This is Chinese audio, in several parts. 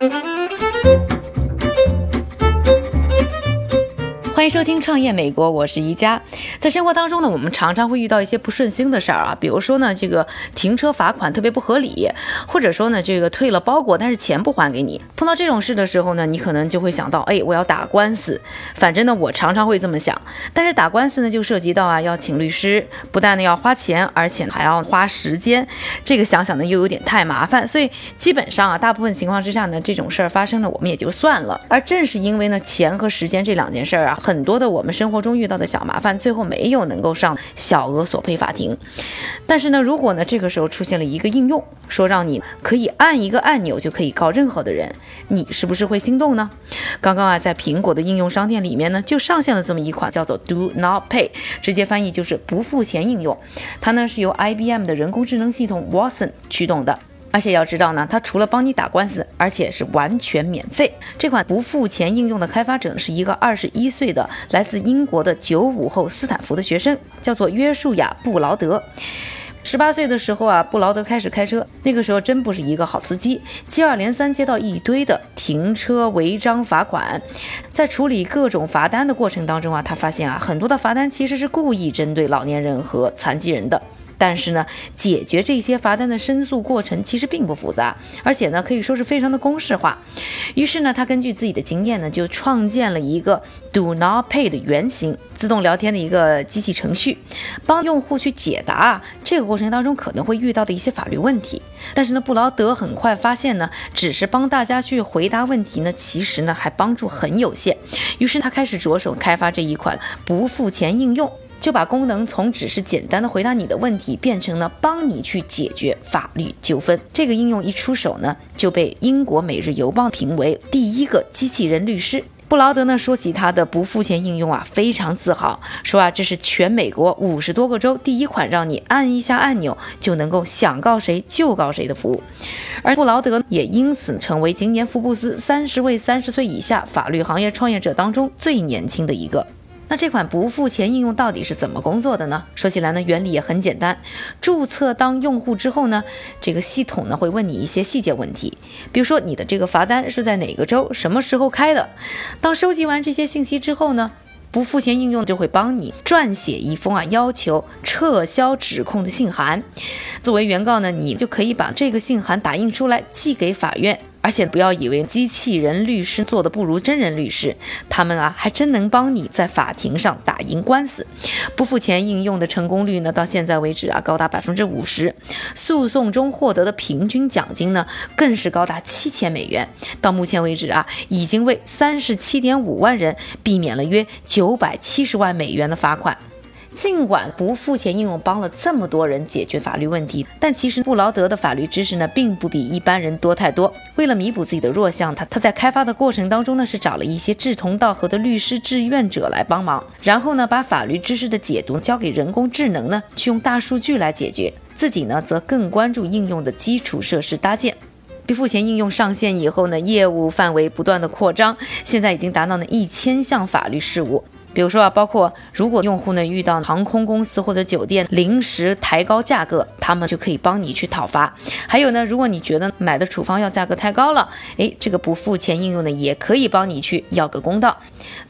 欢收听创业美国，我是宜家。在生活当中呢，我们常常会遇到一些不顺心的事儿啊，比如说呢，这个停车罚款特别不合理，或者说呢，这个退了包裹但是钱不还给你。碰到这种事的时候呢，你可能就会想到，哎，我要打官司。反正呢，我常常会这么想。但是打官司呢，就涉及到啊，要请律师，不但呢要花钱，而且还要花时间。这个想想呢，又有点太麻烦。所以基本上啊，大部分情况之下呢，这种事儿发生了，我们也就算了。而正是因为呢，钱和时间这两件事儿啊，很。多的我们生活中遇到的小麻烦，最后没有能够上小额索赔法庭。但是呢，如果呢这个时候出现了一个应用，说让你可以按一个按钮就可以告任何的人，你是不是会心动呢？刚刚啊，在苹果的应用商店里面呢，就上线了这么一款叫做 Do Not Pay，直接翻译就是不付钱应用。它呢是由 IBM 的人工智能系统 Watson 驱动的。而且要知道呢，它除了帮你打官司，而且是完全免费。这款不付钱应用的开发者呢是一个二十一岁的来自英国的九五后斯坦福的学生，叫做约书亚·布劳德。十八岁的时候啊，布劳德开始开车，那个时候真不是一个好司机，接二连三接到一堆的停车违章罚款。在处理各种罚单的过程当中啊，他发现啊，很多的罚单其实是故意针对老年人和残疾人的。但是呢，解决这些罚单的申诉过程其实并不复杂，而且呢，可以说是非常的公式化。于是呢，他根据自己的经验呢，就创建了一个 Do Not Pay 的原型自动聊天的一个机器程序，帮用户去解答这个过程当中可能会遇到的一些法律问题。但是呢，布劳德很快发现呢，只是帮大家去回答问题呢，其实呢还帮助很有限。于是他开始着手开发这一款不付钱应用。就把功能从只是简单的回答你的问题，变成了帮你去解决法律纠纷。这个应用一出手呢，就被英国《每日邮报》评为第一个机器人律师。布劳德呢说起他的不付钱应用啊，非常自豪，说啊这是全美国五十多个州第一款让你按一下按钮就能够想告谁就告谁的服务。而布劳德也因此成为今年福布斯三十位三十岁以下法律行业创业者当中最年轻的一个。那这款不付钱应用到底是怎么工作的呢？说起来呢，原理也很简单。注册当用户之后呢，这个系统呢会问你一些细节问题，比如说你的这个罚单是在哪个州、什么时候开的。当收集完这些信息之后呢，不付钱应用就会帮你撰写一封啊要求撤销指控的信函。作为原告呢，你就可以把这个信函打印出来寄给法院。而且不要以为机器人律师做的不如真人律师，他们啊还真能帮你在法庭上打赢官司。不付钱应用的成功率呢，到现在为止啊高达百分之五十，诉讼中获得的平均奖金呢更是高达七千美元。到目前为止啊，已经为三十七点五万人避免了约九百七十万美元的罚款。尽管不付钱应用帮了这么多人解决法律问题，但其实布劳德的法律知识呢，并不比一般人多太多。为了弥补自己的弱项，他他在开发的过程当中呢，是找了一些志同道合的律师志愿者来帮忙，然后呢，把法律知识的解读交给人工智能呢，去用大数据来解决。自己呢，则更关注应用的基础设施搭建。不付钱应用上线以后呢，业务范围不断的扩张，现在已经达到了一千项法律事务。比如说啊，包括如果用户呢遇到航空公司或者酒店临时抬高价格，他们就可以帮你去讨伐。还有呢，如果你觉得买的处方药价格太高了，诶，这个不付钱应用呢也可以帮你去要个公道。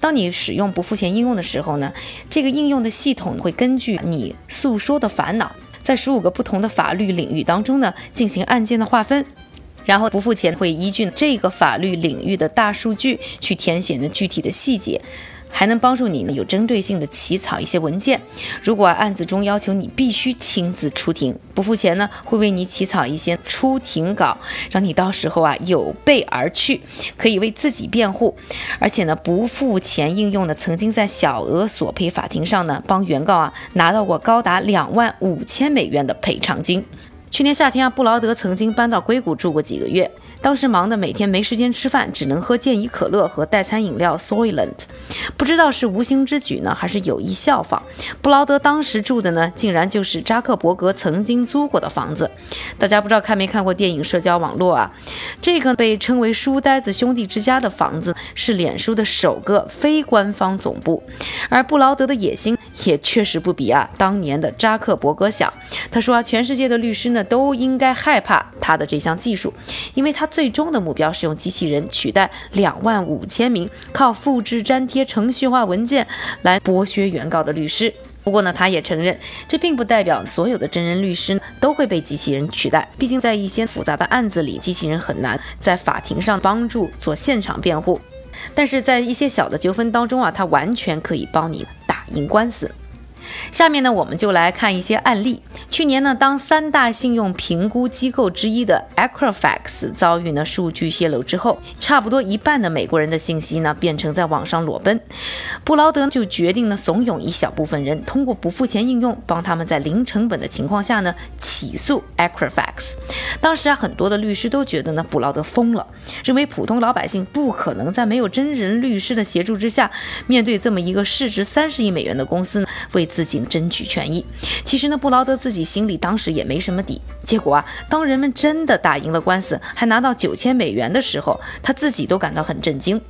当你使用不付钱应用的时候呢，这个应用的系统会根据你诉说的烦恼，在十五个不同的法律领域当中呢进行案件的划分，然后不付钱会依据这个法律领域的大数据去填写呢具体的细节。还能帮助你呢，有针对性的起草一些文件。如果案子中要求你必须亲自出庭，不付钱呢，会为你起草一些出庭稿，让你到时候啊有备而去，可以为自己辩护。而且呢，不付钱应用呢，曾经在小额索赔法庭上呢，帮原告啊拿到过高达两万五千美元的赔偿金。去年夏天啊，布劳德曾经搬到硅谷住过几个月。当时忙得每天没时间吃饭，只能喝健怡可乐和代餐饮料 Soylent。不知道是无心之举呢，还是有意效仿。布劳德当时住的呢，竟然就是扎克伯格曾经租过的房子。大家不知道看没看过电影《社交网络》啊？这个被称为“书呆子兄弟之家”的房子，是脸书的首个非官方总部。而布劳德的野心也确实不比啊当年的扎克伯格小。他说啊，全世界的律师呢都应该害怕他的这项技术，因为他最终的目标是用机器人取代两万五千名靠复制粘贴程序化文件来剥削原告的律师。不过呢，他也承认，这并不代表所有的真人律师都会被机器人取代。毕竟，在一些复杂的案子里，机器人很难在法庭上帮助做现场辩护。但是在一些小的纠纷当中啊，他完全可以帮你赢官司。下面呢，我们就来看一些案例。去年呢，当三大信用评估机构之一的 Equifax 遭遇呢数据泄露之后，差不多一半的美国人的信息呢变成在网上裸奔。布劳德就决定呢怂恿一小部分人通过不付钱应用，帮他们在零成本的情况下呢起诉 Equifax。当时啊，很多的律师都觉得呢布劳德疯了，认为普通老百姓不可能在没有真人律师的协助之下，面对这么一个市值三十亿美元的公司呢为。自自己争取权益，其实呢，布劳德自己心里当时也没什么底。结果啊，当人们真的打赢了官司，还拿到九千美元的时候，他自己都感到很震惊。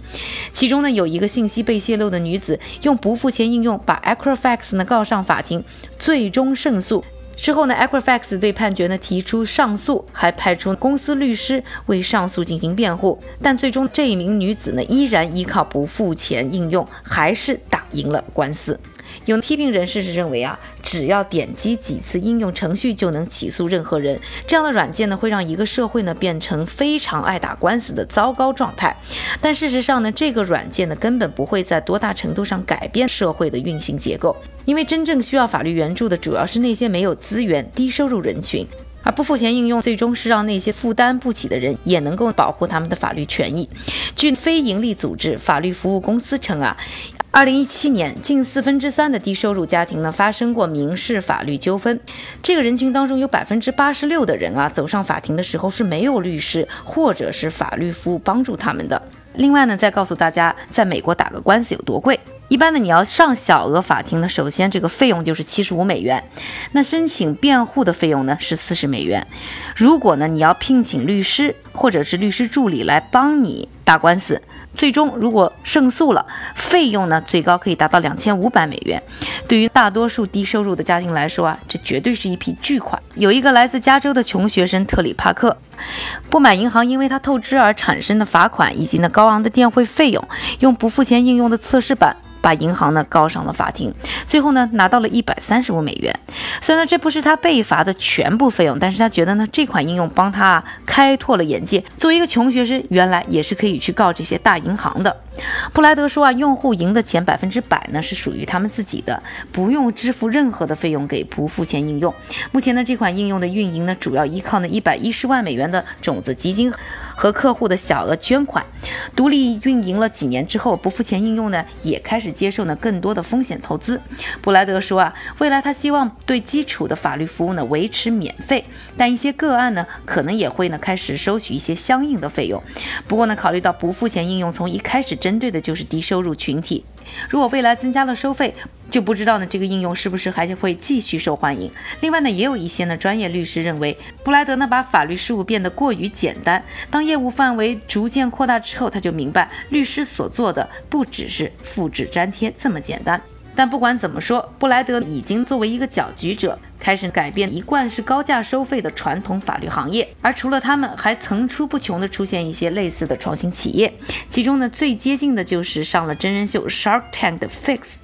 其中呢，有一个信息被泄露的女子，用不付钱应用把 Equifax 呢告上法庭，最终胜诉。之后呢，Equifax 对判决呢提出上诉，还派出公司律师为上诉进行辩护。但最终这一名女子呢，依然依靠不付钱应用，还是打赢了官司。有批评人士是认为啊，只要点击几次应用程序就能起诉任何人，这样的软件呢会让一个社会呢变成非常爱打官司的糟糕状态。但事实上呢，这个软件呢根本不会在多大程度上改变社会的运行结构，因为真正需要法律援助的主要是那些没有资源、低收入人群。而不付钱应用，最终是让那些负担不起的人也能够保护他们的法律权益。据非营利组织法律服务公司称啊，二零一七年近四分之三的低收入家庭呢发生过民事法律纠纷。这个人群当中有百分之八十六的人啊，走上法庭的时候是没有律师或者是法律服务帮助他们的。另外呢，再告诉大家，在美国打个官司有多贵。一般呢，你要上小额法庭呢，首先这个费用就是七十五美元。那申请辩护的费用呢是四十美元。如果呢你要聘请律师或者是律师助理来帮你打官司，最终如果胜诉了，费用呢最高可以达到两千五百美元。对于大多数低收入的家庭来说啊，这绝对是一笔巨款。有一个来自加州的穷学生特里帕克，不满银行因为他透支而产生的罚款以及呢高昂的电汇费用，用不付钱应用的测试版。把银行呢告上了法庭，最后呢拿到了一百三十五美元。虽然这不是他被罚的全部费用，但是他觉得呢这款应用帮他开拓了眼界。作为一个穷学生，原来也是可以去告这些大银行的。布莱德说啊，用户赢的钱百分之百呢是属于他们自己的，不用支付任何的费用给不付钱应用。目前呢这款应用的运营呢主要依靠呢一百一十万美元的种子基金和客户的小额捐款。独立运营了几年之后，不付钱应用呢也开始。接受呢更多的风险投资，布莱德说啊，未来他希望对基础的法律服务呢维持免费，但一些个案呢可能也会呢开始收取一些相应的费用。不过呢，考虑到不付钱应用从一开始针对的就是低收入群体，如果未来增加了收费，就不知道呢这个应用是不是还会继续受欢迎。另外呢，也有一些呢专业律师认为，布莱德呢把法律事务变得过于简单，当业务范围逐渐扩大之后，他就明白律师所做的不只是复制粘。贴这么简单，但不管怎么说，布莱德已经作为一个搅局者，开始改变一贯是高价收费的传统法律行业。而除了他们，还层出不穷的出现一些类似的创新企业，其中呢最接近的就是上了真人秀 Shark Tank 的 Fixed。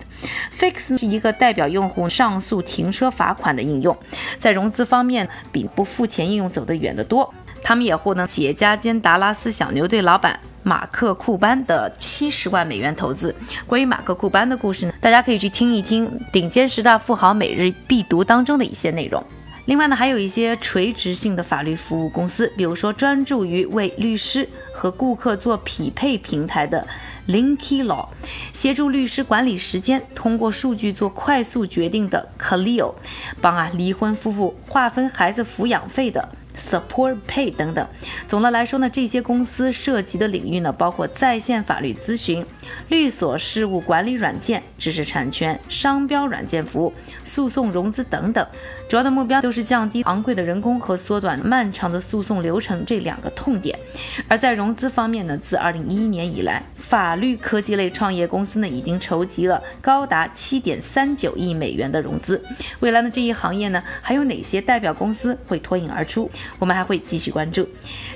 Fix 是一个代表用户上诉停车罚款的应用，在融资方面比不付钱应用走得远得多。他们也获得企业家兼达拉斯小牛队老板。马克·库班的七十万美元投资。关于马克·库班的故事呢，大家可以去听一听《顶尖十大富豪每日必读》当中的一些内容。另外呢，还有一些垂直性的法律服务公司，比如说专注于为律师和顾客做匹配平台的 Linky Law，协助律师管理时间，通过数据做快速决定的 Clio，帮啊离婚夫妇划分孩子抚养费的。Support Pay 等等。总的来说呢，这些公司涉及的领域呢，包括在线法律咨询、律所事务管理软件、知识产权、商标软件服务、诉讼融资等等。主要的目标都是降低昂贵的人工和缩短漫长的诉讼流程这两个痛点。而在融资方面呢，自2011年以来法律科技类创业公司呢，已经筹集了高达七点三九亿美元的融资。未来呢，这一行业呢，还有哪些代表公司会脱颖而出？我们还会继续关注。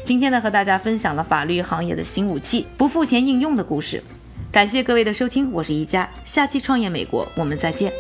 今天呢，和大家分享了法律行业的新武器——不付钱应用的故事。感谢各位的收听，我是宜佳，下期创业美国，我们再见。